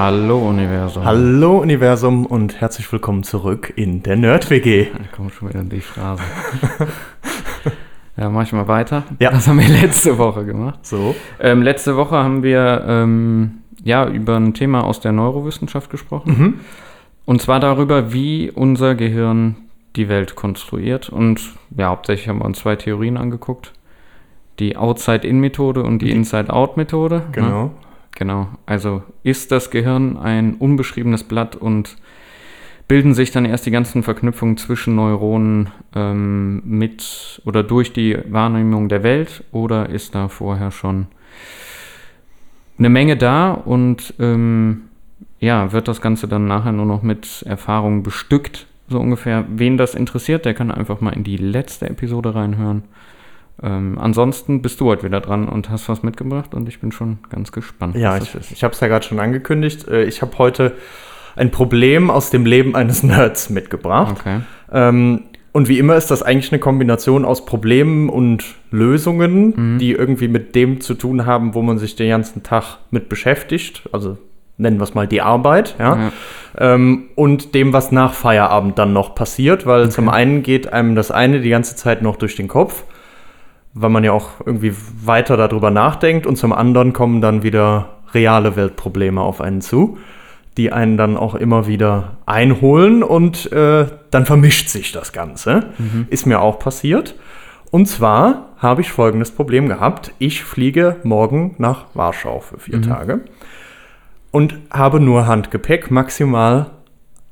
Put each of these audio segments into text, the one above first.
Hallo Universum. Hallo Universum und herzlich willkommen zurück in der Nerd-WG. Da kommt schon wieder die Phrase. ja, mach ich mal weiter. Ja. Das haben wir letzte Woche gemacht. So. Ähm, letzte Woche haben wir ähm, ja über ein Thema aus der Neurowissenschaft gesprochen. Mhm. Und zwar darüber, wie unser Gehirn die Welt konstruiert. Und ja, hauptsächlich haben wir uns zwei Theorien angeguckt. Die Outside-In-Methode und die Inside-Out-Methode. Ne? Genau. Also ist das Gehirn ein unbeschriebenes Blatt und bilden sich dann erst die ganzen Verknüpfungen zwischen Neuronen ähm, mit oder durch die Wahrnehmung der Welt oder ist da vorher schon eine Menge da und ähm, ja, wird das Ganze dann nachher nur noch mit Erfahrungen bestückt, so ungefähr. Wen das interessiert, der kann einfach mal in die letzte Episode reinhören. Ähm, ansonsten bist du heute wieder dran und hast was mitgebracht und ich bin schon ganz gespannt. Ja, ich, ich habe es ja gerade schon angekündigt. Äh, Ich habe heute ein Problem aus dem Leben eines Nerds mitgebracht. Okay. Ähm, und wie immer ist das eigentlich eine Kombination aus Problemen und Lösungen, die irgendwie mit dem zu tun haben, wo man sich den ganzen Tag mit beschäftigt. Also nennen wir es mal die Arbeit, ja. Ja. Ähm, und dem, was nach Feierabend dann noch passiert, weil zum einen geht einem das eine die ganze Zeit noch durch den Kopf, weil man ja auch irgendwie weiter darüber nachdenkt und zum anderen kommen dann wieder reale Weltprobleme auf einen zu, die einen dann auch immer wieder einholen und äh, dann vermischt sich das Ganze. Ist mir auch passiert. Und zwar habe ich folgendes Problem gehabt. Ich fliege morgen nach Warschau für vier Tage und habe nur Handgepäck, maximal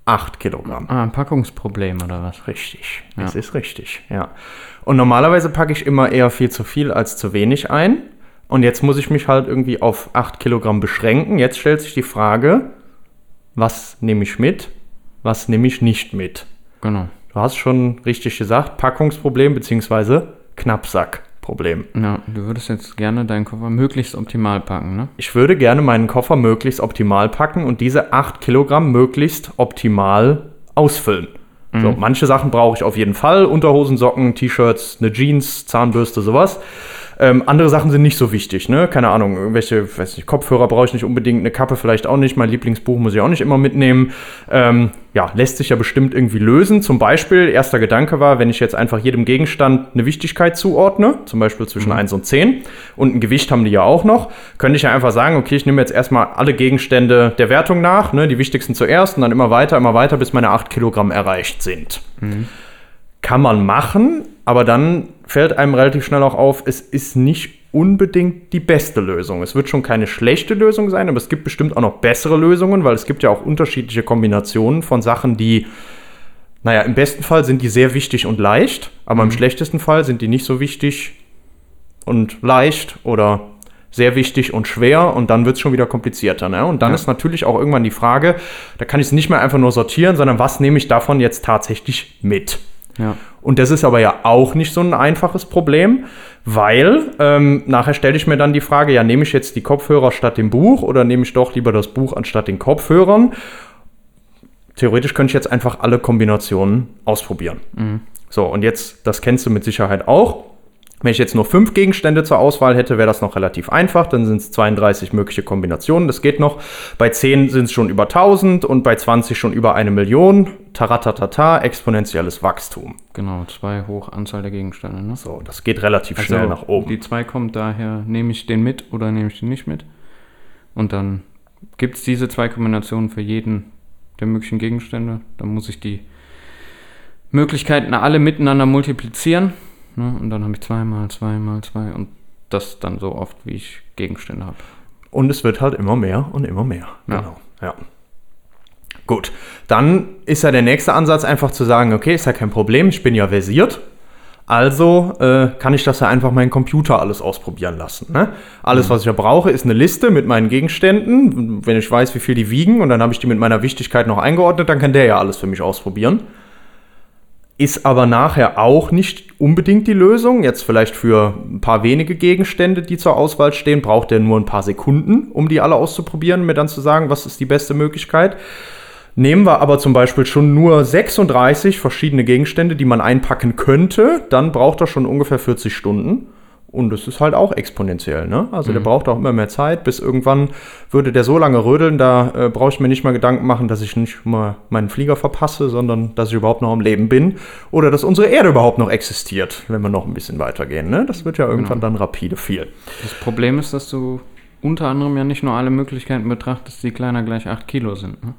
8 Kilogramm. Ah, ein Packungsproblem oder was? Richtig, Ja. das ist richtig, ja. Und normalerweise packe ich immer eher viel zu viel als zu wenig ein. Und jetzt muss ich mich halt irgendwie auf 8 Kilogramm beschränken. Jetzt stellt sich die Frage, was nehme ich mit, was nehme ich nicht mit? Genau. Du hast schon richtig gesagt, Packungsproblem bzw. Knappsackproblem. Ja, du würdest jetzt gerne deinen Koffer möglichst optimal packen, ne? Ich würde gerne meinen Koffer möglichst optimal packen und diese 8 Kilogramm möglichst optimal ausfüllen. So, manche Sachen brauche ich auf jeden Fall. Unterhosen, Socken, T-Shirts, eine Jeans, Zahnbürste, sowas. Ähm, andere Sachen sind nicht so wichtig, ne? Keine Ahnung, irgendwelche, weiß nicht, Kopfhörer brauche ich nicht unbedingt, eine Kappe vielleicht auch nicht, mein Lieblingsbuch muss ich auch nicht immer mitnehmen. Ähm, ja, lässt sich ja bestimmt irgendwie lösen. Zum Beispiel, erster Gedanke war, wenn ich jetzt einfach jedem Gegenstand eine Wichtigkeit zuordne, zum Beispiel zwischen 1 und 10, und ein Gewicht haben die ja auch noch, könnte ich ja einfach sagen, okay, ich nehme jetzt erstmal alle Gegenstände der Wertung nach, ne, die wichtigsten zuerst und dann immer weiter, immer weiter, bis meine 8 Kilogramm erreicht sind. Kann man machen, aber dann fällt einem relativ schnell auch auf, es ist nicht unbedingt die beste Lösung. Es wird schon keine schlechte Lösung sein, aber es gibt bestimmt auch noch bessere Lösungen, weil es gibt ja auch unterschiedliche Kombinationen von Sachen, die, naja, im besten Fall sind die sehr wichtig und leicht, aber im schlechtesten Fall sind die nicht so wichtig und leicht oder sehr wichtig und schwer und dann wird es schon wieder komplizierter. Ne? Und dann Ja. ist natürlich auch irgendwann die Frage, da kann ich es nicht mehr einfach nur sortieren, sondern was nehme ich davon jetzt tatsächlich mit? Ja. Und das ist aber ja auch nicht so ein einfaches Problem, weil ähm, nachher stelle ich mir dann die Frage, ja, nehme ich jetzt die Kopfhörer statt dem Buch oder nehme ich doch lieber das Buch anstatt den Kopfhörern? Theoretisch könnte ich jetzt einfach alle Kombinationen ausprobieren. So, und jetzt, das kennst du mit Sicherheit auch. Wenn ich jetzt nur fünf Gegenstände zur Auswahl hätte, wäre das noch relativ einfach. Dann sind es 32 mögliche Kombinationen. Das geht noch. Bei 10 sind es schon über 1000 und bei 20 schon über eine Million. Taratatata, exponentielles Wachstum. Genau, zwei hoch Anzahl der Gegenstände, ne? So, das geht relativ schnell nach oben. Die zwei kommt daher, nehme ich den mit oder nehme ich den nicht mit? Und dann gibt es diese zwei Kombinationen für jeden der möglichen Gegenstände. Dann muss ich die Möglichkeiten alle miteinander multiplizieren. Ne? Und dann habe ich zweimal, zweimal, zwei und das dann so oft, wie ich Gegenstände habe. Und es wird halt immer mehr und immer mehr. Ja. Genau. Ja. Gut, dann ist ja der nächste Ansatz einfach zu sagen, okay, ist ja kein Problem, ich bin ja versiert. Also äh, kann ich das ja einfach meinen Computer alles ausprobieren lassen. Ne? Alles, was ich ja brauche, ist eine Liste mit meinen Gegenständen. Wenn ich weiß, wie viel die wiegen und dann habe ich die mit meiner Wichtigkeit noch eingeordnet, dann kann der ja alles für mich ausprobieren. Ist aber nachher auch nicht unbedingt die Lösung. Jetzt vielleicht für ein paar wenige Gegenstände, die zur Auswahl stehen, braucht er nur ein paar Sekunden, um die alle auszuprobieren, mir dann zu sagen, was ist die beste Möglichkeit. Nehmen wir aber zum Beispiel schon nur 36 verschiedene Gegenstände, die man einpacken könnte, dann braucht er schon ungefähr 40 Stunden. Und es ist halt auch exponentiell, ne? Also der braucht auch immer mehr Zeit, bis irgendwann würde der so lange rödeln, da äh, brauche ich mir nicht mal Gedanken machen, dass ich nicht mal meinen Flieger verpasse, sondern dass ich überhaupt noch am Leben bin. Oder dass unsere Erde überhaupt noch existiert, wenn wir noch ein bisschen weitergehen, ne? Das wird ja irgendwann dann rapide viel. Das Problem ist, dass du unter anderem ja nicht nur alle Möglichkeiten betrachtest, die kleiner gleich 8 Kilo sind. Ne?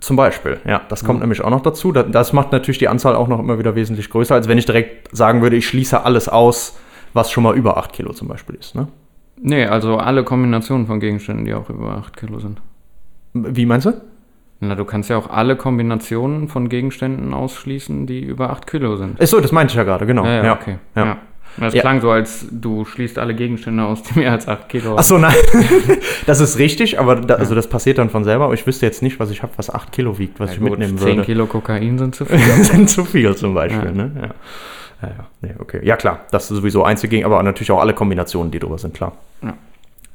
Zum Beispiel, ja, das kommt nämlich auch noch dazu. Da- Das macht natürlich die Anzahl auch noch immer wieder wesentlich größer, als wenn ich direkt sagen würde, ich schließe alles aus, was schon mal über 8 Kilo zum Beispiel ist. Ne? Nee, also alle Kombinationen von Gegenständen, die auch über 8 Kilo sind. Wie meinst du? Na, du kannst ja auch alle Kombinationen von Gegenständen ausschließen, die über 8 Kilo sind. Achso, das meinte ich ja gerade, genau. Ja, ja, okay. Ja. Ja. Das Ja. klang so, als du schließt alle Gegenstände aus, die mehr als 8 Kilo Achso, nein, das ist richtig, aber da, also das passiert dann von selber. Aber ich wüsste jetzt nicht, was ich habe, was 8 Kilo wiegt, was ich Ja, gut, mitnehmen 10 würde. Kilo Kokain sind zu viel. sind zu viel zum Beispiel, Ja. ne? Ja. Ja, ja. Nee, okay. Ja, klar, das ist sowieso einzugehen, aber natürlich auch alle Kombinationen, die drüber sind, klar. Ja.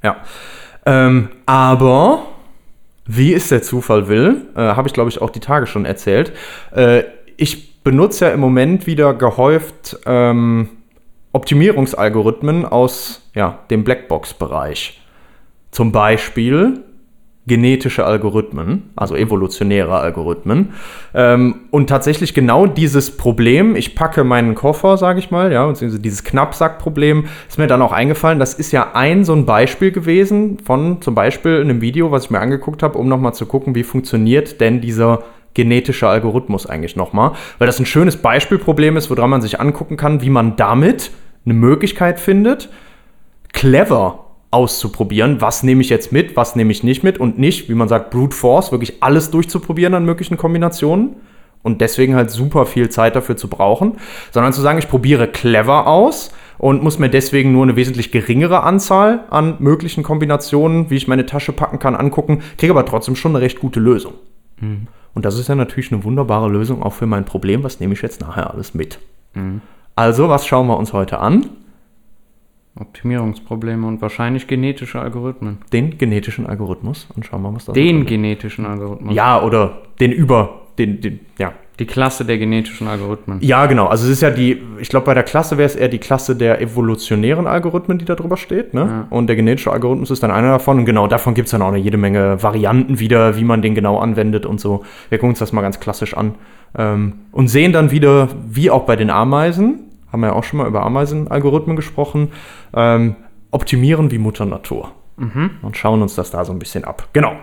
Ja. Ähm, aber, wie es der Zufall will, äh, habe ich, glaube ich, auch die Tage schon erzählt. Äh, ich benutze ja im Moment wieder gehäuft ähm, Optimierungsalgorithmen aus ja, dem Blackbox-Bereich. Zum Beispiel genetische Algorithmen, also evolutionäre Algorithmen. Ähm, und tatsächlich genau dieses Problem, ich packe meinen Koffer, sage ich mal, ja, beziehungsweise dieses Knappsackproblem, ist mir dann auch eingefallen, das ist ja ein so ein Beispiel gewesen von zum Beispiel einem Video, was ich mir angeguckt habe, um nochmal zu gucken, wie funktioniert denn dieser genetische Algorithmus eigentlich nochmal, weil das ein schönes Beispielproblem ist, woran man sich angucken kann, wie man damit eine Möglichkeit findet, clever auszuprobieren, was nehme ich jetzt mit, was nehme ich nicht mit und nicht, wie man sagt, Brute Force, wirklich alles durchzuprobieren an möglichen Kombinationen und deswegen halt super viel Zeit dafür zu brauchen, sondern zu sagen, ich probiere clever aus und muss mir deswegen nur eine wesentlich geringere Anzahl an möglichen Kombinationen, wie ich meine Tasche packen kann, angucken, kriege aber trotzdem schon eine recht gute Lösung. Und das ist ja natürlich eine wunderbare Lösung auch für mein Problem, was nehme ich jetzt nachher alles mit. Also, was schauen wir uns heute an? Optimierungsprobleme und wahrscheinlich genetische Algorithmen. Den genetischen Algorithmus und schauen wir mal, was da Den genetischen Algorithmus. Ja, oder den über, den, den, ja. Die Klasse der genetischen Algorithmen. Ja, genau. Also es ist ja die, ich glaube, bei der Klasse wäre es eher die Klasse der evolutionären Algorithmen, die da drüber steht. Ne? Ja. Und der genetische Algorithmus ist dann einer davon. Und genau davon gibt es dann auch eine jede Menge Varianten wieder, wie man den genau anwendet und so. Wir gucken uns das mal ganz klassisch an. Ähm, und sehen dann wieder, wie auch bei den Ameisen, haben wir ja auch schon mal über Ameisenalgorithmen gesprochen, ähm, optimieren wie Mutter Natur. Und schauen uns das da so ein bisschen ab. Genau.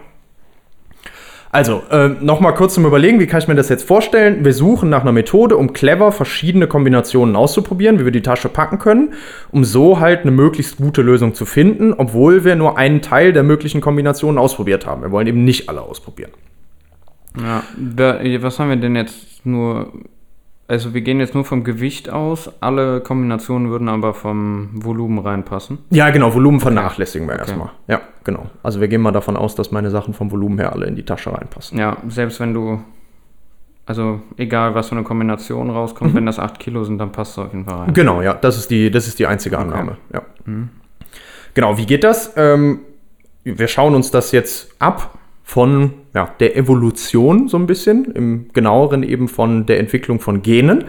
Also, äh, nochmal kurz zum Überlegen, wie kann ich mir das jetzt vorstellen? Wir suchen nach einer Methode, um clever verschiedene Kombinationen auszuprobieren, wie wir die Tasche packen können, um so halt eine möglichst gute Lösung zu finden, obwohl wir nur einen Teil der möglichen Kombinationen ausprobiert haben. Wir wollen eben nicht alle ausprobieren. Ja, was haben wir denn jetzt nur? Also wir gehen jetzt nur vom Gewicht aus. Alle Kombinationen würden aber vom Volumen reinpassen. Ja, genau, Volumen vernachlässigen wir Okay. erstmal. Ja, genau. Also wir gehen mal davon aus, dass meine Sachen vom Volumen her alle in die Tasche reinpassen. Ja, selbst wenn du, also egal was für eine Kombination rauskommt, wenn das 8 Kilo sind, dann passt es auf jeden Fall rein. Genau, ja, das ist die, das ist die einzige Annahme. Ja. Genau, wie geht das? Ähm, wir schauen uns das jetzt ab von ja, der Evolution so ein bisschen, im genaueren eben von der Entwicklung von Genen.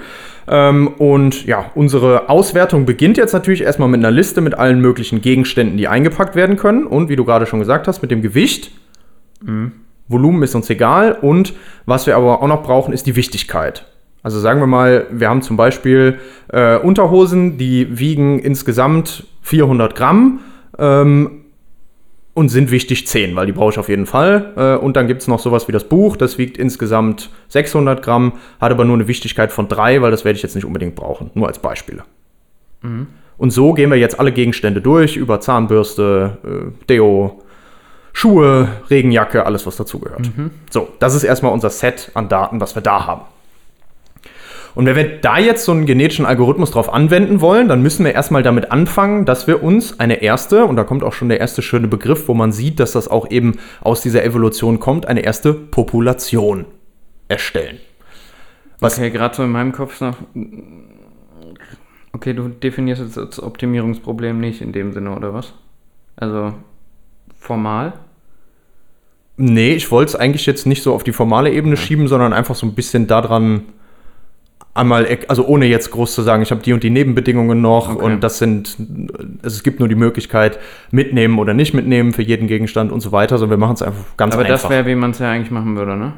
Ähm, und ja, unsere Auswertung beginnt jetzt natürlich erstmal mit einer Liste mit allen möglichen Gegenständen, die eingepackt werden können. Und wie du gerade schon gesagt hast, mit dem Gewicht. Volumen ist uns egal. Und was wir aber auch noch brauchen, ist die Wichtigkeit. Also sagen wir mal, wir haben zum Beispiel äh, Unterhosen, die wiegen insgesamt 400 Gramm ähm, und sind wichtig 10, weil die brauche ich auf jeden Fall. Äh, und dann gibt es noch sowas wie das Buch, das wiegt insgesamt 600 Gramm, hat aber nur eine Wichtigkeit von 3, weil das werde ich jetzt nicht unbedingt brauchen, nur als Beispiele. Und so gehen wir jetzt alle Gegenstände durch, über Zahnbürste, äh, Deo, Schuhe, Regenjacke, alles was dazugehört. So, das ist erstmal unser Set an Daten, was wir da haben. Und wenn wir da jetzt so einen genetischen Algorithmus drauf anwenden wollen, dann müssen wir erstmal damit anfangen, dass wir uns eine erste, und da kommt auch schon der erste schöne Begriff, wo man sieht, dass das auch eben aus dieser Evolution kommt, eine erste Population erstellen. Was- okay, gerade so in meinem Kopf noch. Okay, du definierst jetzt das Optimierungsproblem nicht in dem Sinne, oder was? Also formal? Nee, ich wollte es eigentlich jetzt nicht so auf die formale Ebene schieben, sondern einfach so ein bisschen daran einmal, also ohne jetzt groß zu sagen, ich habe die und die Nebenbedingungen noch Okay. und das sind, also es gibt nur die Möglichkeit, mitnehmen oder nicht mitnehmen für jeden Gegenstand und so weiter, sondern wir machen es einfach ganz Aber einfach. das wäre, wie man es ja eigentlich machen würde, ne?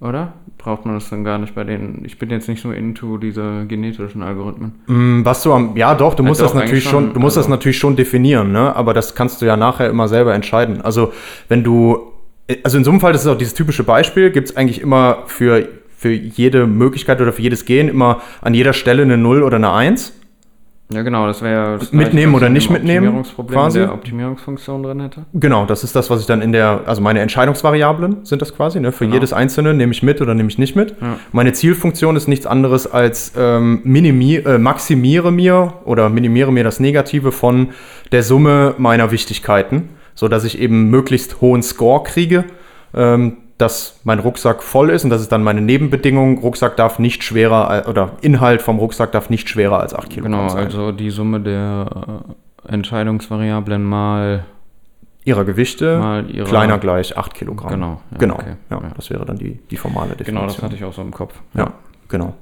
Oder? Braucht man das dann gar nicht bei denen? Ich bin jetzt nicht so into diese genetischen Algorithmen. Mm, Was du am, ja doch, du musst doch, das natürlich schon, du musst das also- natürlich schon definieren, ne? Aber das kannst du ja nachher immer selber entscheiden. Also wenn du, also in so einem Fall, das ist auch dieses typische Beispiel, gibt es eigentlich immer für, für jede Möglichkeit oder für jedes Gen immer an jeder Stelle eine 0 oder eine 1. Ja, genau, das wäre Mitnehmen oder nicht mitnehmen, quasi. der Optimierungsfunktion drin hätte. Genau, das ist das, was ich dann in der, also meine Entscheidungsvariablen sind das quasi, ne? Für Genau. jedes einzelne nehme ich mit oder nehme ich nicht mit. Ja. Meine Zielfunktion ist nichts anderes als ähm, minimi äh, maximiere mir oder minimiere mir das Negative von der Summe meiner Wichtigkeiten, sodass ich eben möglichst hohen Score kriege, ähm, dass mein Rucksack voll ist und das ist dann meine Nebenbedingung. Rucksack darf nicht schwerer al- oder Inhalt vom Rucksack darf nicht schwerer als 8 Kilogramm Genau, sein. also die Summe der äh, Entscheidungsvariablen mal, ihrer Gewichte mal ihre. kleiner gleich 8 Kilogramm. Genau, ja, genau. okay, ja, ja. Das wäre dann die, die formale Definition. Genau, das hatte ich auch so im Kopf. Ja, genau.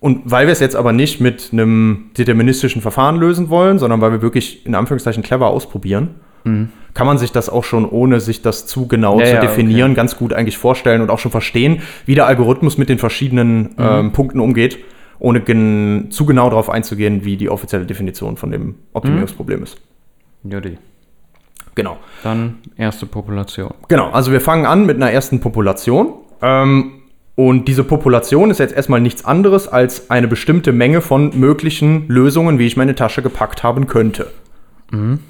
Und weil wir es jetzt aber nicht mit einem deterministischen Verfahren lösen wollen, sondern weil wir wirklich in Anführungszeichen clever ausprobieren, kann man sich das auch schon, ohne sich das zu genau Mhm. Ja, zu definieren, ganz gut eigentlich vorstellen und auch schon verstehen, wie der Algorithmus mit den verschiedenen Mhm. ähm, Punkten umgeht, ohne gen zu genau darauf einzugehen, wie die offizielle Definition von dem Optimierungsproblem ist. Judy. Genau. Dann erste Population. Genau, also wir fangen an mit einer ersten Population. Ähm, und diese Population ist jetzt erstmal nichts anderes als eine bestimmte Menge von möglichen Lösungen, wie ich meine Tasche gepackt haben könnte.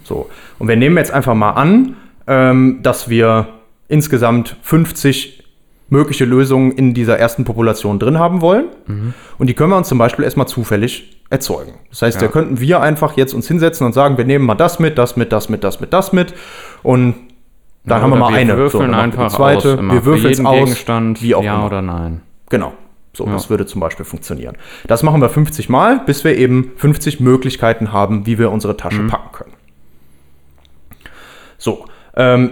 So, und wir nehmen jetzt einfach mal an, ähm, dass wir insgesamt 50 mögliche Lösungen in dieser ersten Population drin haben wollen. Und die können wir uns zum Beispiel erstmal zufällig erzeugen. Das heißt, Ja. da könnten wir einfach jetzt uns hinsetzen und sagen, wir nehmen mal das mit, das mit, das mit, das mit, das mit. Und dann Ja, haben wir mal eine. Wir würfeln dann macht ihr die einfach zweite. aus. Wir würfeln es jeden aus. Gegenstand, wie auch ja immer. oder nein. Genau. So, Ja. das würde zum Beispiel funktionieren. Das machen wir 50 Mal, bis wir eben 50 Möglichkeiten haben, wie wir unsere Tasche Mhm. packen können. So, ähm,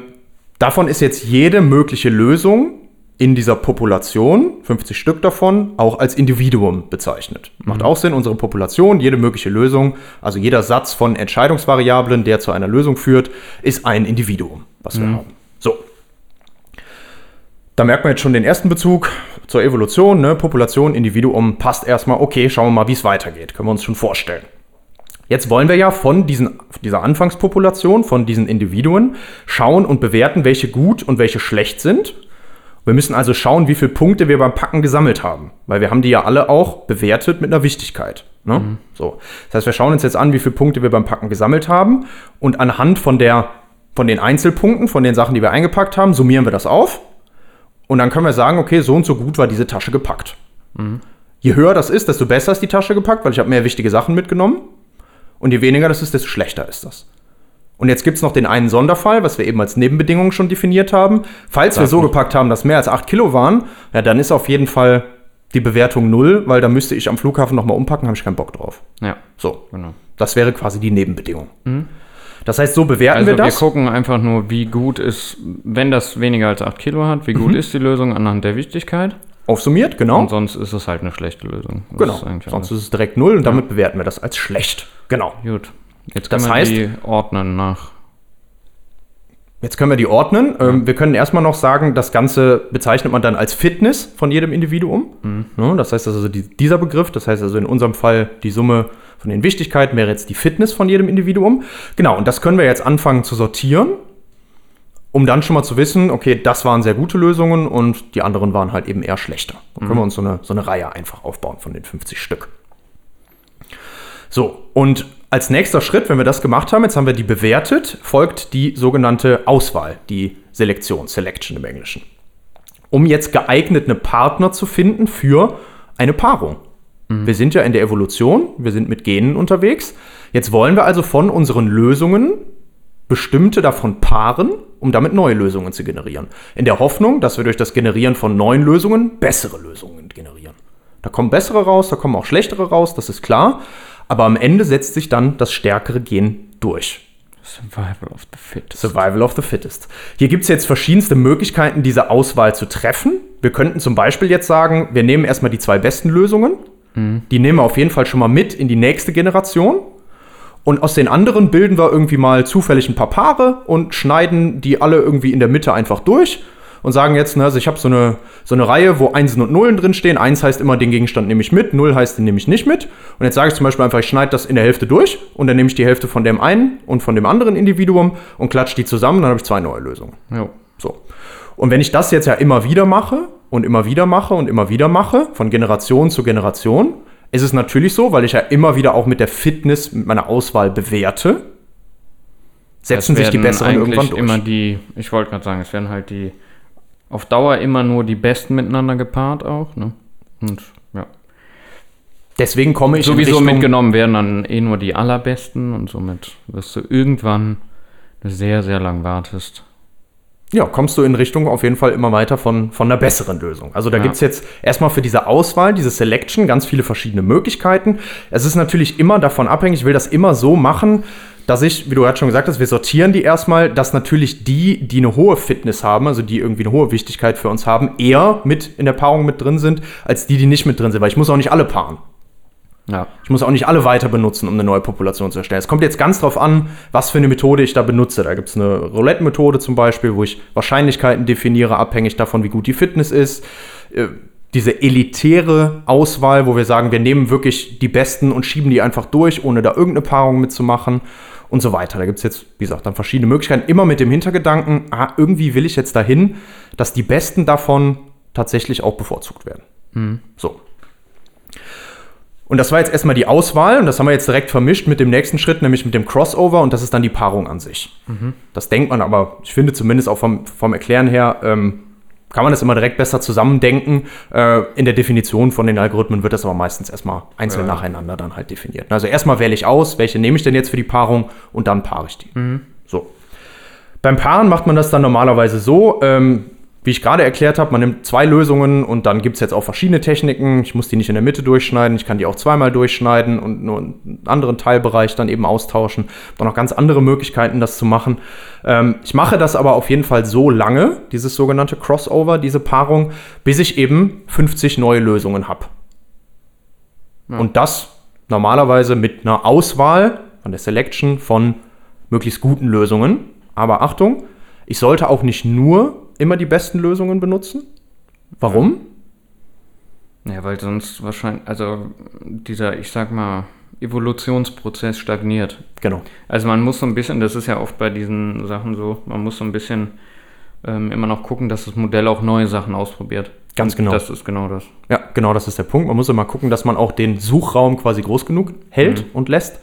davon ist jetzt jede mögliche Lösung in dieser Population, 50 Stück davon, auch als Individuum bezeichnet. Mhm. Macht auch Sinn, unsere Population, jede mögliche Lösung, also jeder Satz von Entscheidungsvariablen, der zu einer Lösung führt, ist ein Individuum, was wir haben. So, da merkt man jetzt schon den ersten Bezug zur Evolution. Ne? Population, Individuum passt erstmal. Okay, schauen wir mal, wie es weitergeht. Können wir uns schon vorstellen. Jetzt wollen wir ja von diesen, dieser Anfangspopulation, von diesen Individuen, schauen und bewerten, welche gut und welche schlecht sind. Wir müssen also schauen, wie viele Punkte wir beim Packen gesammelt haben. Weil wir haben die ja alle auch bewertet mit einer Wichtigkeit. Ne? So. Das heißt, wir schauen uns jetzt an, wie viele Punkte wir beim Packen gesammelt haben. Und anhand von, der, von den Einzelpunkten, von den Sachen, die wir eingepackt haben, summieren wir das auf. Und dann können wir sagen, okay, so und so gut war diese Tasche gepackt. Je höher das ist, desto besser ist die Tasche gepackt, weil ich habe mehr wichtige Sachen mitgenommen. Und je weniger das ist, desto schlechter ist das. Und jetzt gibt es noch den einen Sonderfall, was wir eben als Nebenbedingung schon definiert haben. Falls wir so gepackt haben, dass mehr als 8 Kilo waren, ja, dann ist auf jeden Fall die Bewertung null, weil da müsste ich am Flughafen nochmal umpacken, habe ich keinen Bock drauf. Ja, So, genau. das wäre quasi die Nebenbedingung. Das heißt, so bewerten Also wir wir, das. gucken einfach nur, wie gut ist, wenn das weniger als 8 Kilo hat, wie Mhm. gut ist die Lösung anhand der Wichtigkeit. Aufsummiert, genau. Und sonst ist es halt eine schlechte Lösung. Das Genau, ist sonst ist es direkt null und damit bewerten wir das als schlecht. Genau. Gut. Jetzt Das können wir heißt- die ordnen nach. Jetzt können wir die ordnen. Ähm, wir können erstmal noch sagen, das Ganze bezeichnet man dann als Fitness von jedem Individuum. Ja, das heißt also die, dieser Begriff, das heißt also in unserem Fall die Summe von den Wichtigkeiten wäre jetzt die Fitness von jedem Individuum. Genau, und das können wir jetzt anfangen zu sortieren, um dann schon mal zu wissen, okay, das waren sehr gute Lösungen und die anderen waren halt eben eher schlechter. Dann können wir uns so eine, so eine Reihe einfach aufbauen von den 50 Stück. So, und als nächster Schritt, wenn wir das gemacht haben, jetzt haben wir die bewertet, folgt die sogenannte Auswahl, die Selektion, Selection im Englischen. Um jetzt geeignete Partner zu finden für eine Paarung. Wir sind ja in der Evolution, wir sind mit Genen unterwegs. Jetzt wollen wir also von unseren Lösungen bestimmte davon paaren um damit neue Lösungen zu generieren. In der Hoffnung, dass wir durch das Generieren von neuen Lösungen bessere Lösungen generieren. Da kommen bessere raus, da kommen auch schlechtere raus, das ist klar. Aber am Ende setzt sich dann das stärkere Gen durch. Survival of the Fittest. Survival of the Fittest. Hier gibt es jetzt verschiedenste Möglichkeiten, diese Auswahl zu treffen. Wir könnten zum Beispiel jetzt sagen, wir nehmen erstmal die zwei besten Lösungen. Mhm. Die nehmen wir auf jeden Fall schon mal mit in die nächste Generation. Und aus den anderen bilden wir irgendwie mal zufällig ein paar Paare und schneiden die alle irgendwie in der Mitte einfach durch und sagen jetzt, ne, also ich habe so eine, so eine Reihe, wo Einsen und Nullen drin stehen. Eins heißt immer, den Gegenstand nehme ich mit, Null heißt, den nehme ich nicht mit. Und jetzt sage ich zum Beispiel einfach, ich schneide das in der Hälfte durch und dann nehme ich die Hälfte von dem einen und von dem anderen Individuum und klatsche die zusammen, dann habe ich zwei neue Lösungen. Ja. So. Und wenn ich das jetzt ja immer wieder mache und immer wieder mache und immer wieder mache, von Generation zu Generation, ist es natürlich so, weil ich ja immer wieder auch mit der Fitness mit meiner Auswahl bewerte, setzen sich die besseren irgendwann durch. immer die, ich wollte gerade sagen, es werden halt die auf Dauer immer nur die Besten miteinander gepaart auch. Ne? Und ja. Deswegen komme ich Sowieso mitgenommen werden dann eh nur die allerbesten und somit wirst du irgendwann sehr, sehr lang wartest. Ja, kommst du in Richtung auf jeden Fall immer weiter von, von einer besseren Lösung. Also da ja. gibt es jetzt erstmal für diese Auswahl, diese Selection, ganz viele verschiedene Möglichkeiten. Es ist natürlich immer davon abhängig, ich will das immer so machen, dass ich, wie du gerade schon gesagt hast, wir sortieren die erstmal, dass natürlich die, die eine hohe Fitness haben, also die irgendwie eine hohe Wichtigkeit für uns haben, eher mit in der Paarung mit drin sind, als die, die nicht mit drin sind, weil ich muss auch nicht alle paaren. Ja. Ich muss auch nicht alle weiter benutzen, um eine neue Population zu erstellen. Es kommt jetzt ganz drauf an, was für eine Methode ich da benutze. Da gibt es eine Roulette-Methode zum Beispiel, wo ich Wahrscheinlichkeiten definiere, abhängig davon, wie gut die Fitness ist. Äh, diese elitäre Auswahl, wo wir sagen, wir nehmen wirklich die Besten und schieben die einfach durch, ohne da irgendeine Paarung mitzumachen und so weiter. Da gibt es jetzt, wie gesagt, dann verschiedene Möglichkeiten, immer mit dem Hintergedanken, ah, irgendwie will ich jetzt dahin, dass die Besten davon tatsächlich auch bevorzugt werden. Mhm. So. Und das war jetzt erstmal die Auswahl und das haben wir jetzt direkt vermischt mit dem nächsten Schritt, nämlich mit dem Crossover und das ist dann die Paarung an sich. Mhm. Das denkt man aber, ich finde zumindest auch vom, vom Erklären her, ähm, kann man das immer direkt besser zusammendenken. Äh, in der Definition von den Algorithmen wird das aber meistens erstmal einzeln ja. nacheinander dann halt definiert. Also erstmal wähle ich aus, welche nehme ich denn jetzt für die Paarung und dann paare ich die. Mhm. So. Beim Paaren macht man das dann normalerweise so, ähm, wie ich gerade erklärt habe, man nimmt zwei Lösungen und dann gibt es jetzt auch verschiedene Techniken. Ich muss die nicht in der Mitte durchschneiden, ich kann die auch zweimal durchschneiden und nur einen anderen Teilbereich dann eben austauschen. Dann noch ganz andere Möglichkeiten, das zu machen. Ähm, ich mache das aber auf jeden Fall so lange, dieses sogenannte Crossover, diese Paarung, bis ich eben 50 neue Lösungen habe. Ja. Und das normalerweise mit einer Auswahl von der Selection von möglichst guten Lösungen. Aber Achtung, ich sollte auch nicht nur immer die besten Lösungen benutzen. Warum? Ja, weil sonst wahrscheinlich, also dieser, ich sag mal, Evolutionsprozess stagniert. Genau. Also man muss so ein bisschen, das ist ja oft bei diesen Sachen so, man muss so ein bisschen ähm, immer noch gucken, dass das Modell auch neue Sachen ausprobiert. Ganz genau. Das ist genau das. Ja, genau, das ist der Punkt. Man muss immer gucken, dass man auch den Suchraum quasi groß genug hält mhm. und lässt.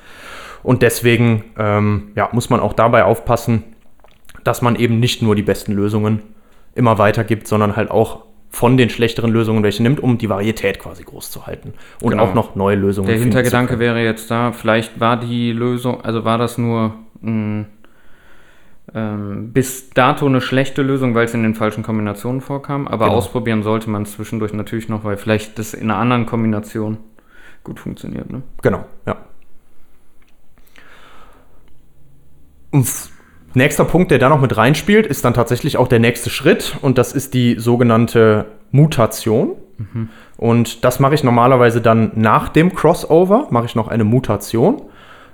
Und deswegen ähm, ja, muss man auch dabei aufpassen, dass man eben nicht nur die besten Lösungen immer weitergibt, sondern halt auch von den schlechteren Lösungen welche nimmt, um die Varietät quasi groß zu halten und genau. auch noch neue Lösungen. Der Hintergedanke wäre jetzt da, vielleicht war die Lösung, also war das nur mh, ähm, bis dato eine schlechte Lösung, weil es in den falschen Kombinationen vorkam, aber genau. ausprobieren sollte man zwischendurch natürlich noch, weil vielleicht das in einer anderen Kombination gut funktioniert. Ne? Genau, ja. Und Nächster Punkt, der da noch mit reinspielt, ist dann tatsächlich auch der nächste Schritt und das ist die sogenannte Mutation. Mhm. Und das mache ich normalerweise dann nach dem Crossover, mache ich noch eine Mutation.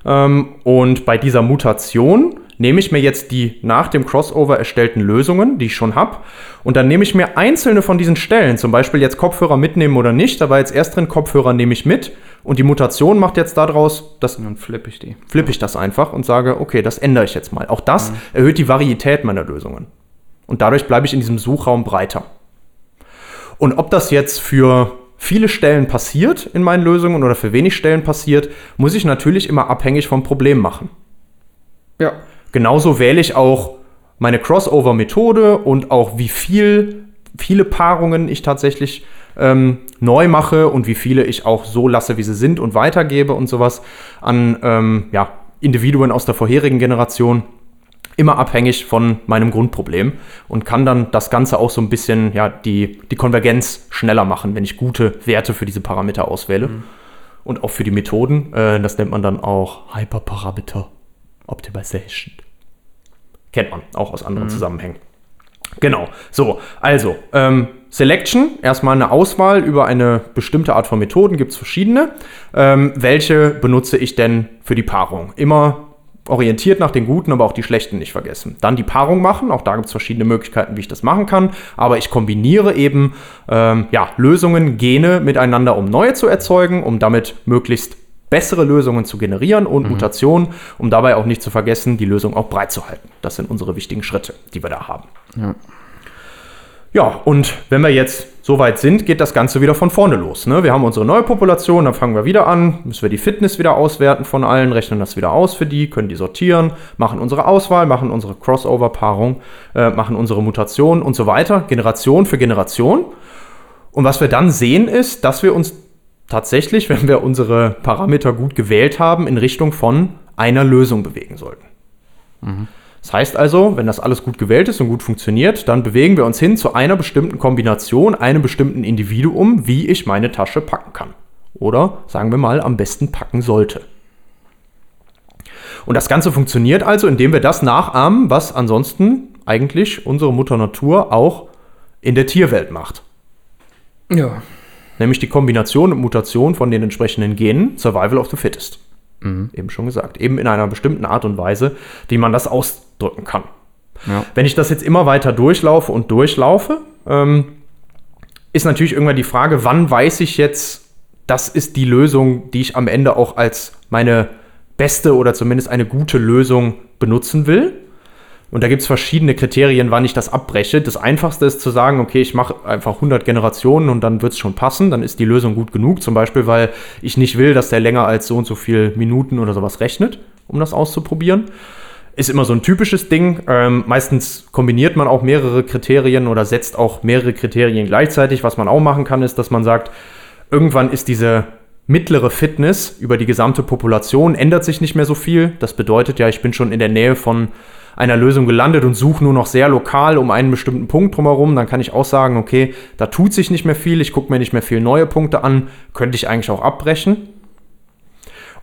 Ähm, und bei dieser Mutation nehme ich mir jetzt die nach dem Crossover erstellten Lösungen, die ich schon habe, und dann nehme ich mir einzelne von diesen Stellen, zum Beispiel jetzt Kopfhörer mitnehmen oder nicht, da war jetzt erst drin Kopfhörer nehme ich mit und die Mutation macht jetzt daraus, dass dann flippe ich die. Flippe ich das einfach und sage, okay, das ändere ich jetzt mal. Auch das mhm. erhöht die Varietät meiner Lösungen. Und dadurch bleibe ich in diesem Suchraum breiter. Und ob das jetzt für viele Stellen passiert in meinen Lösungen oder für wenig Stellen passiert, muss ich natürlich immer abhängig vom Problem machen. Ja. Genauso wähle ich auch meine Crossover-Methode und auch wie viel, viele Paarungen ich tatsächlich ähm, neu mache und wie viele ich auch so lasse, wie sie sind und weitergebe und sowas an ähm, ja, Individuen aus der vorherigen Generation. Immer abhängig von meinem Grundproblem und kann dann das Ganze auch so ein bisschen, ja, die, die Konvergenz schneller machen, wenn ich gute Werte für diese Parameter auswähle. Mhm. Und auch für die Methoden. Äh, das nennt man dann auch Hyperparameter Optimization. Kennt man auch aus anderen mhm. Zusammenhängen. Genau. So, also, ähm, Selection, erstmal eine Auswahl über eine bestimmte Art von Methoden, gibt es verschiedene. Ähm, welche benutze ich denn für die Paarung? Immer orientiert nach den guten, aber auch die schlechten nicht vergessen. Dann die Paarung machen, auch da gibt es verschiedene Möglichkeiten, wie ich das machen kann, aber ich kombiniere eben ähm, ja, Lösungen, Gene miteinander, um neue zu erzeugen, um damit möglichst bessere Lösungen zu generieren und mhm. Mutationen, um dabei auch nicht zu vergessen, die Lösung auch breit zu halten. Das sind unsere wichtigen Schritte, die wir da haben. Ja. Ja, und wenn wir jetzt so weit sind, geht das Ganze wieder von vorne los. Ne? Wir haben unsere neue Population, dann fangen wir wieder an, müssen wir die Fitness wieder auswerten von allen, rechnen das wieder aus für die, können die sortieren, machen unsere Auswahl, machen unsere Crossover-Paarung, äh, machen unsere Mutation und so weiter, Generation für Generation. Und was wir dann sehen ist, dass wir uns tatsächlich, wenn wir unsere Parameter gut gewählt haben, in Richtung von einer Lösung bewegen sollten. Mhm. Das heißt also, wenn das alles gut gewählt ist und gut funktioniert, dann bewegen wir uns hin zu einer bestimmten Kombination, einem bestimmten Individuum, wie ich meine Tasche packen kann. Oder sagen wir mal, am besten packen sollte. Und das Ganze funktioniert also, indem wir das nachahmen, was ansonsten eigentlich unsere Mutter Natur auch in der Tierwelt macht. Ja. Nämlich die Kombination und Mutation von den entsprechenden Genen, Survival of the Fittest. Mhm. Eben schon gesagt. Eben in einer bestimmten Art und Weise, wie man das ausdrücken kann. Ja. Wenn ich das jetzt immer weiter durchlaufe und durchlaufe, ähm, ist natürlich irgendwann die Frage, wann weiß ich jetzt, das ist die Lösung, die ich am Ende auch als meine beste oder zumindest eine gute Lösung benutzen will. Und da gibt es verschiedene Kriterien, wann ich das abbreche. Das einfachste ist zu sagen, okay, ich mache einfach 100 Generationen und dann wird es schon passen. Dann ist die Lösung gut genug. Zum Beispiel, weil ich nicht will, dass der länger als so und so viele Minuten oder sowas rechnet, um das auszuprobieren. Ist immer so ein typisches Ding. Ähm, meistens kombiniert man auch mehrere Kriterien oder setzt auch mehrere Kriterien gleichzeitig. Was man auch machen kann, ist, dass man sagt, irgendwann ist diese mittlere Fitness über die gesamte Population, ändert sich nicht mehr so viel. Das bedeutet ja, ich bin schon in der Nähe von einer Lösung gelandet und suche nur noch sehr lokal um einen bestimmten Punkt drumherum, dann kann ich auch sagen, okay, da tut sich nicht mehr viel, ich gucke mir nicht mehr viel neue Punkte an, könnte ich eigentlich auch abbrechen.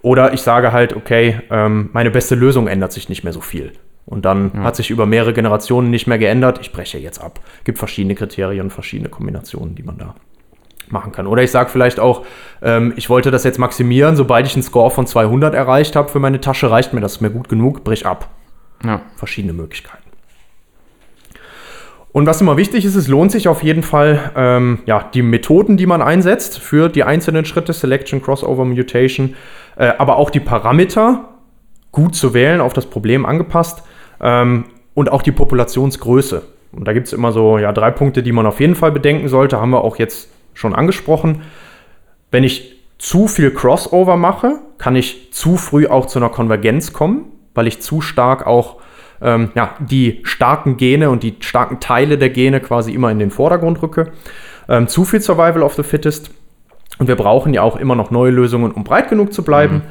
Oder ich sage halt, okay, ähm, meine beste Lösung ändert sich nicht mehr so viel. Und dann ja. hat sich über mehrere Generationen nicht mehr geändert. Ich breche jetzt ab. Gibt verschiedene Kriterien, verschiedene Kombinationen, die man da machen kann. Oder ich sage vielleicht auch, ähm, ich wollte das jetzt maximieren. Sobald ich einen Score von 200 erreicht habe für meine Tasche, reicht mir das mir gut genug, brich ab. Ja. Verschiedene Möglichkeiten. Und was immer wichtig ist, es lohnt sich auf jeden Fall, ähm, ja, die Methoden, die man einsetzt für die einzelnen Schritte, Selection, Crossover, Mutation, äh, aber auch die Parameter gut zu wählen, auf das Problem angepasst ähm, und auch die Populationsgröße. Und da gibt es immer so ja, drei Punkte, die man auf jeden Fall bedenken sollte, haben wir auch jetzt schon angesprochen. Wenn ich zu viel Crossover mache, kann ich zu früh auch zu einer Konvergenz kommen weil ich zu stark auch ähm, ja, die starken Gene und die starken Teile der Gene quasi immer in den Vordergrund rücke. Ähm, zu viel Survival of the Fittest. Und wir brauchen ja auch immer noch neue Lösungen, um breit genug zu bleiben. Mhm.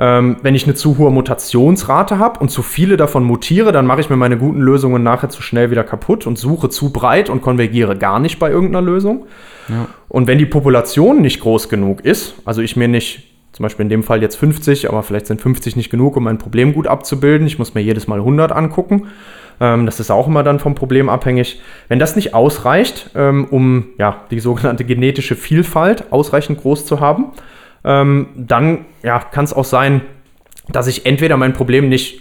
Ähm, wenn ich eine zu hohe Mutationsrate habe und zu viele davon mutiere, dann mache ich mir meine guten Lösungen nachher zu schnell wieder kaputt und suche zu breit und konvergiere gar nicht bei irgendeiner Lösung. Ja. Und wenn die Population nicht groß genug ist, also ich mir nicht zum Beispiel in dem Fall jetzt 50, aber vielleicht sind 50 nicht genug, um ein Problem gut abzubilden. Ich muss mir jedes Mal 100 angucken. Ähm, das ist auch immer dann vom Problem abhängig. Wenn das nicht ausreicht, ähm, um ja, die sogenannte genetische Vielfalt ausreichend groß zu haben, ähm, dann ja, kann es auch sein, dass ich entweder mein Problem nicht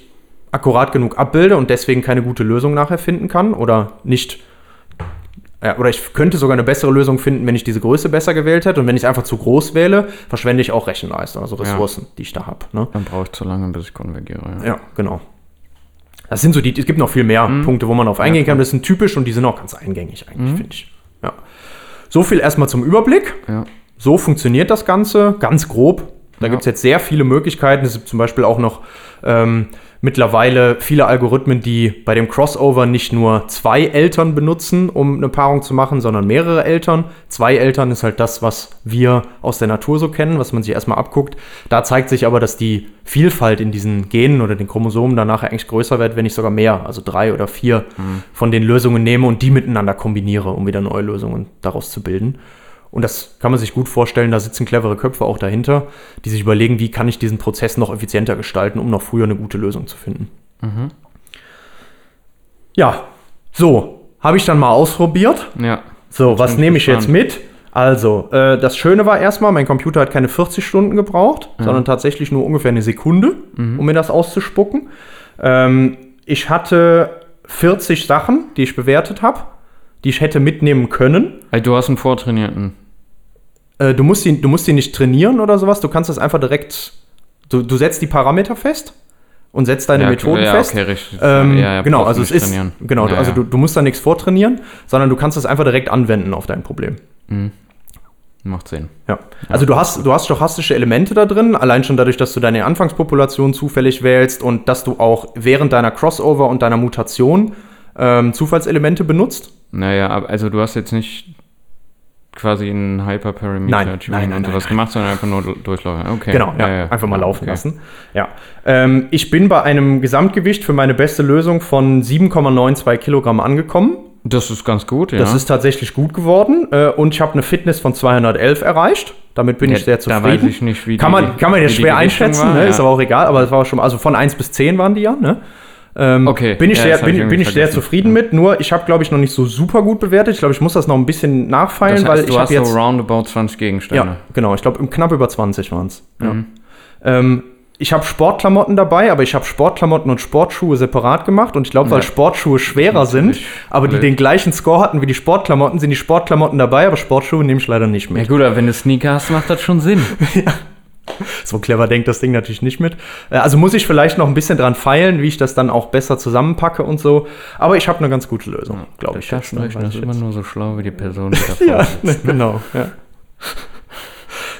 akkurat genug abbilde und deswegen keine gute Lösung nachher finden kann oder nicht ja, oder ich könnte sogar eine bessere Lösung finden, wenn ich diese Größe besser gewählt hätte. Und wenn ich es einfach zu groß wähle, verschwende ich auch Rechenleistung, also Ressourcen, ja. die ich da habe. Ne? Dann brauche ich zu lange, bis ich konvergiere. Ja, ja genau. Das sind so die, es gibt noch viel mehr mhm. Punkte, wo man auf eingehen kann. Das sind typisch und die sind auch ganz eingängig eigentlich, mhm. finde ich. Ja. So viel erstmal zum Überblick. Ja. So funktioniert das Ganze, ganz grob. Da gibt es jetzt sehr viele Möglichkeiten. Es gibt zum Beispiel auch noch ähm, mittlerweile viele Algorithmen, die bei dem Crossover nicht nur zwei Eltern benutzen, um eine Paarung zu machen, sondern mehrere Eltern. Zwei Eltern ist halt das, was wir aus der Natur so kennen, was man sich erstmal abguckt. Da zeigt sich aber, dass die Vielfalt in diesen Genen oder den Chromosomen danach eigentlich größer wird, wenn ich sogar mehr, also drei oder vier mhm. von den Lösungen nehme und die miteinander kombiniere, um wieder neue Lösungen daraus zu bilden. Und das kann man sich gut vorstellen, da sitzen clevere Köpfe auch dahinter, die sich überlegen, wie kann ich diesen Prozess noch effizienter gestalten, um noch früher eine gute Lösung zu finden. Mhm. Ja, so, habe ich dann mal ausprobiert. Ja. So, was nehme ich jetzt mit? Also, äh, das Schöne war erstmal, mein Computer hat keine 40 Stunden gebraucht, ja. sondern tatsächlich nur ungefähr eine Sekunde, mhm. um mir das auszuspucken. Ähm, ich hatte 40 Sachen, die ich bewertet habe die ich hätte mitnehmen können. Also du hast einen vortrainierten. Äh, du, musst ihn, du musst ihn nicht trainieren oder sowas. Du kannst das einfach direkt. Du, du setzt die Parameter fest und setzt deine ja, Methoden ja, fest. Okay, richtig. Ähm, ja, genau, also es ist. Trainieren. Genau, also Du, du musst da nichts vortrainieren, sondern du kannst das einfach direkt anwenden auf dein Problem. Mhm. Macht Sinn. Ja. Also du hast, du hast stochastische Elemente da drin, allein schon dadurch, dass du deine Anfangspopulation zufällig wählst und dass du auch während deiner Crossover und deiner Mutation ähm, Zufallselemente benutzt. Naja, also du hast jetzt nicht quasi einen Hyperparameter nein, nein, nein, und sowas gemacht, sondern einfach nur durchlaufen. Okay. Genau, ja, ja, einfach mal laufen okay. lassen. Ja. Ähm, ich bin bei einem Gesamtgewicht für meine beste Lösung von 7,92 Kilogramm angekommen. Das ist ganz gut, ja. Das ist tatsächlich gut geworden äh, und ich habe eine Fitness von 211 erreicht. Damit bin ja, ich sehr zufrieden. Da weiß ich nicht, wie kann man, kann man jetzt schwer einschätzen, war, ne? ja. ist aber auch egal, aber es war schon, also von 1 bis 10 waren die ja, ne? Ähm, okay. Bin ich, ja, sehr, bin, ich bin ich sehr zufrieden mit. Nur ich habe, glaube ich, noch nicht so super gut bewertet. Ich glaube, ich muss das noch ein bisschen nachfeilen, das heißt, weil du ich habe jetzt so roundabout 20 Gegenstände. Ja, genau. Ich glaube, knapp über 20 waren es. Mhm. Ja. Ähm, ich habe Sportklamotten dabei, aber ich habe Sportklamotten und Sportschuhe separat gemacht und ich glaube, weil ja. Sportschuhe schwerer sind, aber die den gleichen Score hatten wie die Sportklamotten, sind die Sportklamotten dabei, aber Sportschuhe nehme ich leider nicht mit. Ja gut, aber wenn du Sneaker hast, macht das schon Sinn. ja. So clever denkt das Ding natürlich nicht mit. Äh, also muss ich vielleicht noch ein bisschen dran feilen, wie ich das dann auch besser zusammenpacke und so. Aber ich habe eine ganz gute Lösung, glaube ich. Das, das ist immer nur so schlau wie die Person, die davor Ja, ne, genau. Ja.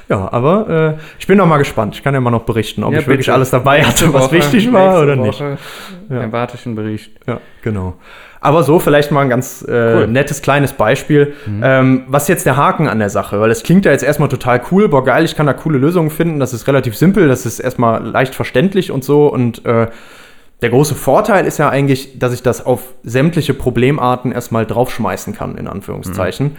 Ja, aber äh, ich bin noch mal gespannt. Ich kann ja mal noch berichten, ob ja, ich wirklich alles dabei hatte, was Woche, wichtig war oder nicht. Woche ja. Erwarte ich einen Bericht. Ja, genau. Aber so vielleicht mal ein ganz äh, cool. nettes kleines Beispiel. Mhm. Ähm, was ist jetzt der Haken an der Sache? Weil es klingt ja jetzt erstmal total cool, boah geil, ich kann da coole Lösungen finden. Das ist relativ simpel, das ist erstmal leicht verständlich und so. Und äh, der große Vorteil ist ja eigentlich, dass ich das auf sämtliche Problemarten erstmal draufschmeißen kann, in Anführungszeichen. Mhm.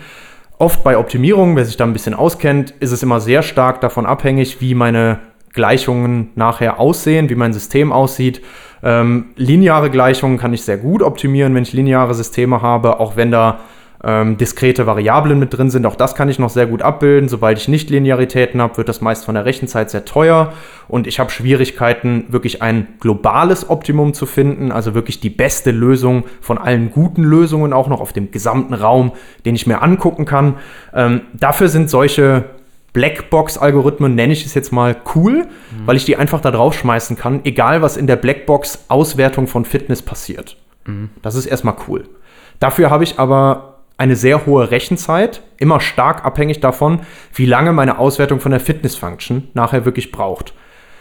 Oft bei Optimierungen, wer sich da ein bisschen auskennt, ist es immer sehr stark davon abhängig, wie meine Gleichungen nachher aussehen, wie mein System aussieht. Ähm, lineare Gleichungen kann ich sehr gut optimieren, wenn ich lineare Systeme habe, auch wenn da ähm, diskrete Variablen mit drin sind. Auch das kann ich noch sehr gut abbilden. Sobald ich nicht Linearitäten habe, wird das meist von der Rechenzeit sehr teuer und ich habe Schwierigkeiten, wirklich ein globales Optimum zu finden, also wirklich die beste Lösung von allen guten Lösungen auch noch auf dem gesamten Raum, den ich mir angucken kann. Ähm, dafür sind solche Blackbox-Algorithmen, nenne ich es jetzt mal, cool, mhm. weil ich die einfach da draufschmeißen kann, egal was in der Blackbox-Auswertung von Fitness passiert. Mhm. Das ist erstmal cool. Dafür habe ich aber eine sehr hohe Rechenzeit, immer stark abhängig davon, wie lange meine Auswertung von der Fitness-Function nachher wirklich braucht.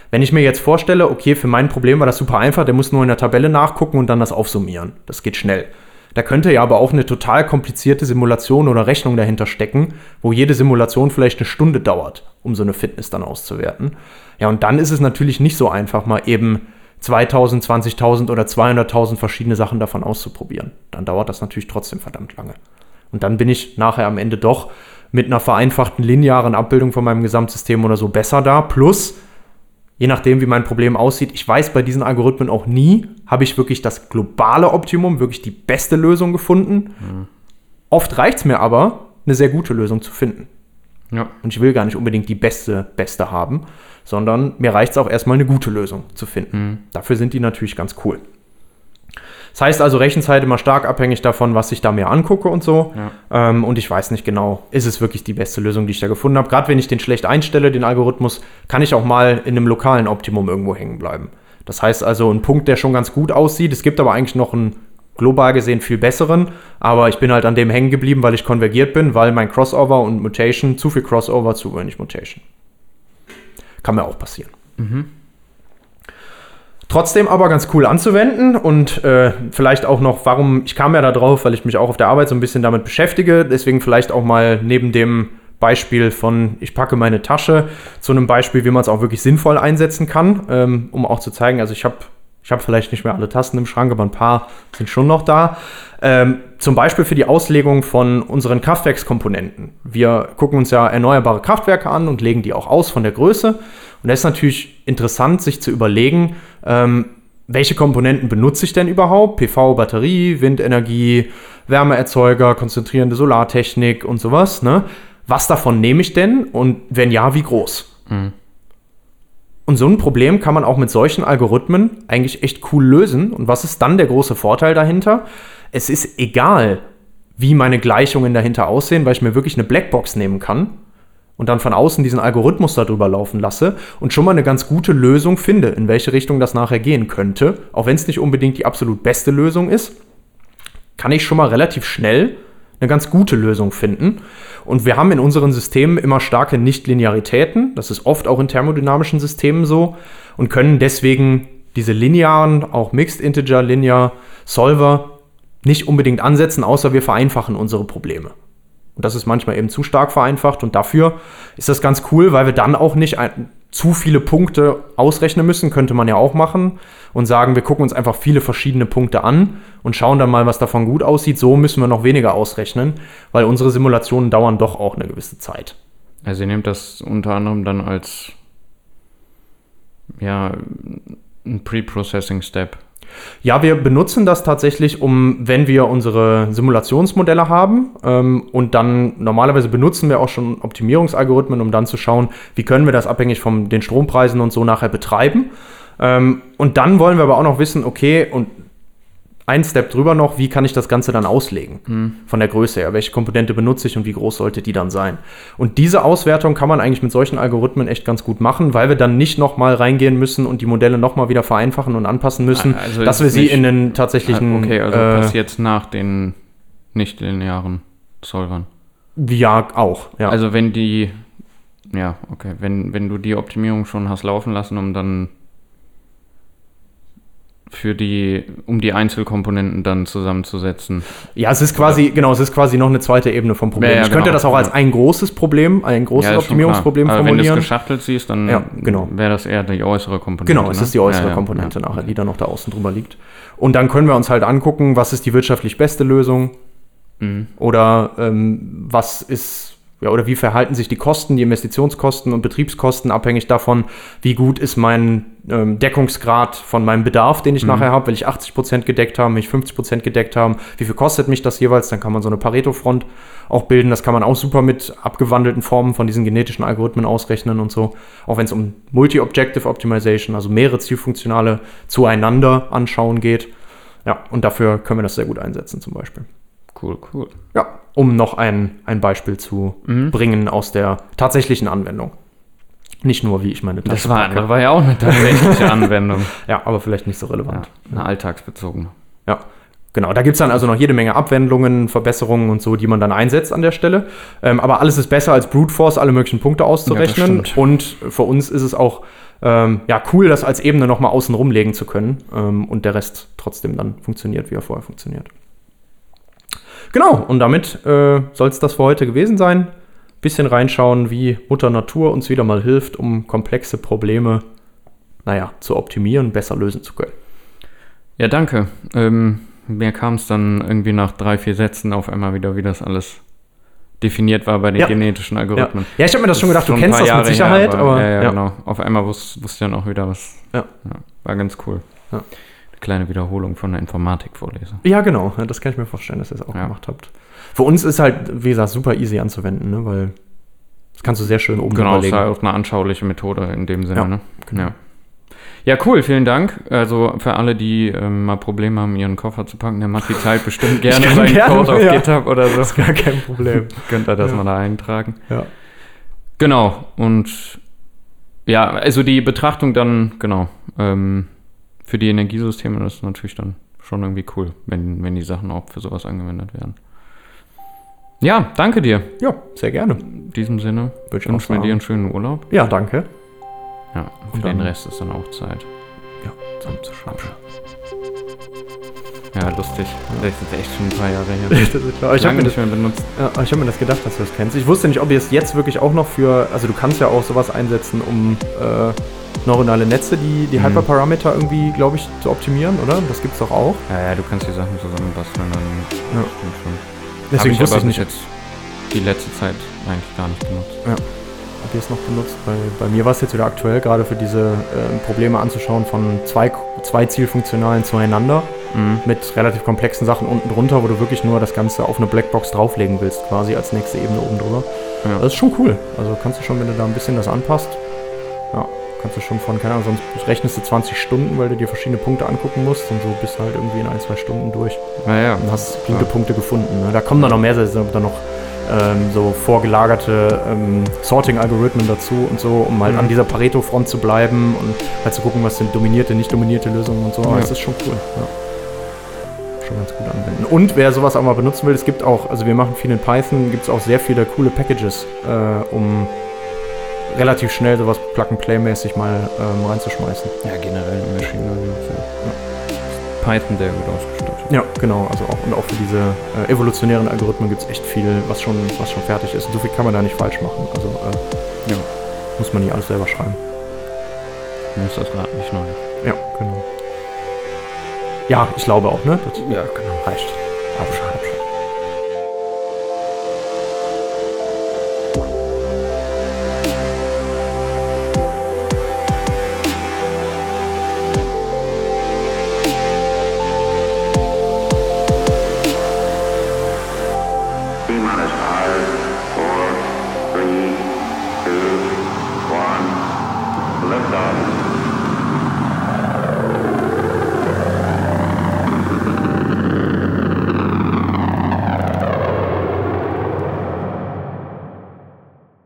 Wenn ich mir jetzt vorstelle, okay, für mein Problem war das super einfach, der muss nur in der Tabelle nachgucken und dann das aufsummieren. Das geht schnell. Da könnte ja aber auch eine total komplizierte Simulation oder Rechnung dahinter stecken, wo jede Simulation vielleicht eine Stunde dauert, um so eine Fitness dann auszuwerten. Ja, und dann ist es natürlich nicht so einfach, mal eben 2000, 20.000 oder 200.000 verschiedene Sachen davon auszuprobieren. Dann dauert das natürlich trotzdem verdammt lange. Und dann bin ich nachher am Ende doch mit einer vereinfachten linearen Abbildung von meinem Gesamtsystem oder so besser da. Plus, je nachdem, wie mein Problem aussieht. Ich weiß bei diesen Algorithmen auch nie, habe ich wirklich das globale Optimum, wirklich die beste Lösung gefunden. Mhm. Oft reicht es mir aber, eine sehr gute Lösung zu finden. Ja. Und ich will gar nicht unbedingt die beste, beste haben, sondern mir reicht es auch erstmal eine gute Lösung zu finden. Mhm. Dafür sind die natürlich ganz cool. Das heißt also, Rechenzeit immer stark abhängig davon, was ich da mir angucke und so. Ja. Ähm, und ich weiß nicht genau, ist es wirklich die beste Lösung, die ich da gefunden habe. Gerade wenn ich den schlecht einstelle, den Algorithmus, kann ich auch mal in einem lokalen Optimum irgendwo hängen bleiben. Das heißt also, ein Punkt, der schon ganz gut aussieht. Es gibt aber eigentlich noch einen global gesehen viel besseren, aber ich bin halt an dem hängen geblieben, weil ich konvergiert bin, weil mein Crossover und Mutation, zu viel Crossover, zu wenig Mutation. Kann mir auch passieren. Mhm. Trotzdem aber ganz cool anzuwenden und äh, vielleicht auch noch, warum, ich kam ja da drauf, weil ich mich auch auf der Arbeit so ein bisschen damit beschäftige, deswegen vielleicht auch mal neben dem Beispiel von, ich packe meine Tasche, zu einem Beispiel, wie man es auch wirklich sinnvoll einsetzen kann, ähm, um auch zu zeigen, also ich habe ich hab vielleicht nicht mehr alle Tasten im Schrank, aber ein paar sind schon noch da. Ähm, zum Beispiel für die Auslegung von unseren Kraftwerkskomponenten. Wir gucken uns ja erneuerbare Kraftwerke an und legen die auch aus von der Größe. Und da ist natürlich interessant, sich zu überlegen, ähm, welche Komponenten benutze ich denn überhaupt? PV, Batterie, Windenergie, Wärmeerzeuger, konzentrierende Solartechnik und sowas. Ne? Was davon nehme ich denn und wenn ja, wie groß? Mhm. Und so ein Problem kann man auch mit solchen Algorithmen eigentlich echt cool lösen. Und was ist dann der große Vorteil dahinter? Es ist egal, wie meine Gleichungen dahinter aussehen, weil ich mir wirklich eine Blackbox nehmen kann und dann von außen diesen Algorithmus darüber laufen lasse und schon mal eine ganz gute Lösung finde, in welche Richtung das nachher gehen könnte. Auch wenn es nicht unbedingt die absolut beste Lösung ist, kann ich schon mal relativ schnell eine ganz gute Lösung finden. Und wir haben in unseren Systemen immer starke Nichtlinearitäten. Das ist oft auch in thermodynamischen Systemen so und können deswegen diese linearen, auch Mixed Integer Linear Solver nicht unbedingt ansetzen, außer wir vereinfachen unsere Probleme. Und das ist manchmal eben zu stark vereinfacht und dafür ist das ganz cool, weil wir dann auch nicht zu viele Punkte ausrechnen müssen, könnte man ja auch machen und sagen, wir gucken uns einfach viele verschiedene Punkte an und schauen dann mal, was davon gut aussieht. So müssen wir noch weniger ausrechnen, weil unsere Simulationen dauern doch auch eine gewisse Zeit. Also ihr nehmt das unter anderem dann als ja, ein Pre-Processing-Step. Ja, wir benutzen das tatsächlich, um, wenn wir unsere Simulationsmodelle haben ähm, und dann normalerweise benutzen wir auch schon Optimierungsalgorithmen, um dann zu schauen, wie können wir das abhängig von den Strompreisen und so nachher betreiben. Ähm, und dann wollen wir aber auch noch wissen, okay, und ein Step drüber noch, wie kann ich das Ganze dann auslegen? Mhm. Von der Größe her. Welche Komponente benutze ich und wie groß sollte die dann sein? Und diese Auswertung kann man eigentlich mit solchen Algorithmen echt ganz gut machen, weil wir dann nicht nochmal reingehen müssen und die Modelle nochmal wieder vereinfachen und anpassen müssen, also dass wir sie in den tatsächlichen. Ah, okay, also äh, passiert nach den nicht linearen Solvern. Ja, auch. Ja. Also wenn die, ja, okay, wenn, wenn du die Optimierung schon hast laufen lassen, um dann für die, um die Einzelkomponenten dann zusammenzusetzen. Ja, es ist quasi, Oder? genau, es ist quasi noch eine zweite Ebene vom Problem. Ja, ja, ich könnte genau, das auch als ein großes Problem, ein großes ja, Optimierungsproblem formulieren. Wenn du es geschachtelt siehst, dann genau. wäre das eher die äußere Komponente. Genau, es ne? ist die äußere Komponente nachher, die dann noch da außen drüber liegt. Und dann können wir uns halt angucken, was ist die wirtschaftlich beste Lösung mhm. oder ähm, was ist ja, oder wie verhalten sich die Kosten, die Investitionskosten und Betriebskosten abhängig davon, wie gut ist mein ähm, Deckungsgrad von meinem Bedarf, den ich mhm. nachher habe. Will ich 80% gedeckt haben, will ich 50% gedeckt haben, wie viel kostet mich das jeweils? Dann kann man so eine Pareto-Front auch bilden. Das kann man auch super mit abgewandelten Formen von diesen genetischen Algorithmen ausrechnen und so. Auch wenn es um Multi-Objective Optimization, also mehrere Zielfunktionale zueinander anschauen geht. Ja, und dafür können wir das sehr gut einsetzen zum Beispiel. Cool, cool. Ja, um noch ein, ein Beispiel zu mhm. bringen aus der tatsächlichen Anwendung. Nicht nur, wie ich meine Tasche Das war, packe. war ja auch eine tatsächliche Anwendung. ja, aber vielleicht nicht so relevant. Ja, eine alltagsbezogene. Ja, genau. Da gibt es dann also noch jede Menge Abwendungen, Verbesserungen und so, die man dann einsetzt an der Stelle. Ähm, aber alles ist besser als Brute Force, alle möglichen Punkte auszurechnen. Ja, und für uns ist es auch ähm, ja, cool, das als Ebene nochmal außen rumlegen zu können ähm, und der Rest trotzdem dann funktioniert, wie er vorher funktioniert. Genau, und damit äh, soll es das für heute gewesen sein. Bisschen reinschauen, wie Mutter Natur uns wieder mal hilft, um komplexe Probleme, naja, zu optimieren, besser lösen zu können. Ja, danke. Ähm, mir kam es dann irgendwie nach drei, vier Sätzen auf einmal wieder, wie das alles definiert war bei den ja. genetischen Algorithmen. Ja, ja ich habe mir das, das schon gedacht, du kennst das mit Sicherheit, her, aber, aber ja, ja, genau. Auf einmal wusste, wusste ich dann auch wieder was. Ja. war ganz cool. Ja kleine Wiederholung von der Informatik vorlese. Ja, genau. Das kann ich mir vorstellen, dass ihr es auch ja. gemacht habt. Für uns ist halt, wie gesagt, super easy anzuwenden, ne? weil das kannst du sehr schön oben Genau, überlegen. ist halt auch eine anschauliche Methode in dem Sinne. Ja, ne? genau. ja. Ja, cool, vielen Dank. Also für alle, die ähm, mal Probleme haben, ihren Koffer zu packen, der macht die Zeit bestimmt gerne seinen gerne, Code auf ja. GitHub oder so. Das ist gar kein Problem. Könnt ihr das ja. mal da eintragen. Ja. Genau, und ja, also die Betrachtung dann, genau, ähm, für die Energiesysteme ist natürlich dann schon irgendwie cool, wenn, wenn die Sachen auch für sowas angewendet werden. Ja, danke dir. Ja, sehr gerne. In diesem Sinne wünsche ich mir dir einen schönen Urlaub. Ja, danke. Ja, für den Rest ist dann auch Zeit. Ja. zusammenzuschauen. Ja, lustig. Das ist echt schon ein paar Jahre her. Ich habe mir, nicht das- mehr benutzt. ja, ich hab mir das gedacht, dass du das kennst. Ich wusste nicht, ob ihr es jetzt wirklich auch noch für. Also, du kannst ja auch sowas einsetzen, um äh, neuronale Netze, die, die Mhm. Hyperparameter irgendwie, glaube ich, zu optimieren, oder? Das gibt's doch auch. Ja, ja, du kannst die Sachen zusammenbasteln, dann Ja. stimmt schon. Deswegen Hab ich wusste ich nicht, jetzt die letzte Zeit eigentlich gar nicht benutzt. ob ihr es noch benutzt. Bei, bei mir war es jetzt wieder aktuell, gerade für diese ähm, Probleme anzuschauen von zwei, zwei Zielfunktionalen zueinander. Mhm. mit relativ komplexen Sachen unten drunter, wo du wirklich nur das Ganze auf eine Blackbox drauflegen willst, quasi als nächste Ebene oben drüber. Ja. Das ist schon cool. Also kannst du schon, wenn du da ein bisschen das anpasst, ja, kannst du schon von, keine Ahnung, sonst rechnest du 20 Stunden, weil du dir verschiedene Punkte angucken musst und so bist du halt irgendwie in ein, zwei Stunden durch Naja, und hast flinke Punkte gefunden. Ne? Da kommen dann noch mehr, da sind dann noch ähm, so vorgelagerte ähm, Sorting-Algorithmen dazu und so, um halt Mhm. an dieser Pareto-Front zu bleiben und halt zu gucken, was sind dominierte, nicht dominierte Lösungen und so. Aber Ja. das ist schon cool. Ja. Schon ganz gut anwenden. Und wer sowas auch mal benutzen will, es gibt auch, also wir machen viel in Python, gibt es auch sehr viele coole Packages, äh, um relativ schnell sowas Plug-and-Play-mäßig mal ähm, reinzuschmeißen. ja, generell im Machine Learning. Ja. Python sehr gut ausgestattet. Ja, genau. Also auch und auch für diese äh, evolutionären Algorithmen gibt es echt viel, was schon, was schon fertig ist. Und so viel kann man da nicht falsch machen. Also äh, Ja. muss man nicht alles selber schreiben. Mir ist das Rad nicht neu. Ja, genau. Ja, ich glaube auch, ne? Das Ja, genau. reicht. Abschalten.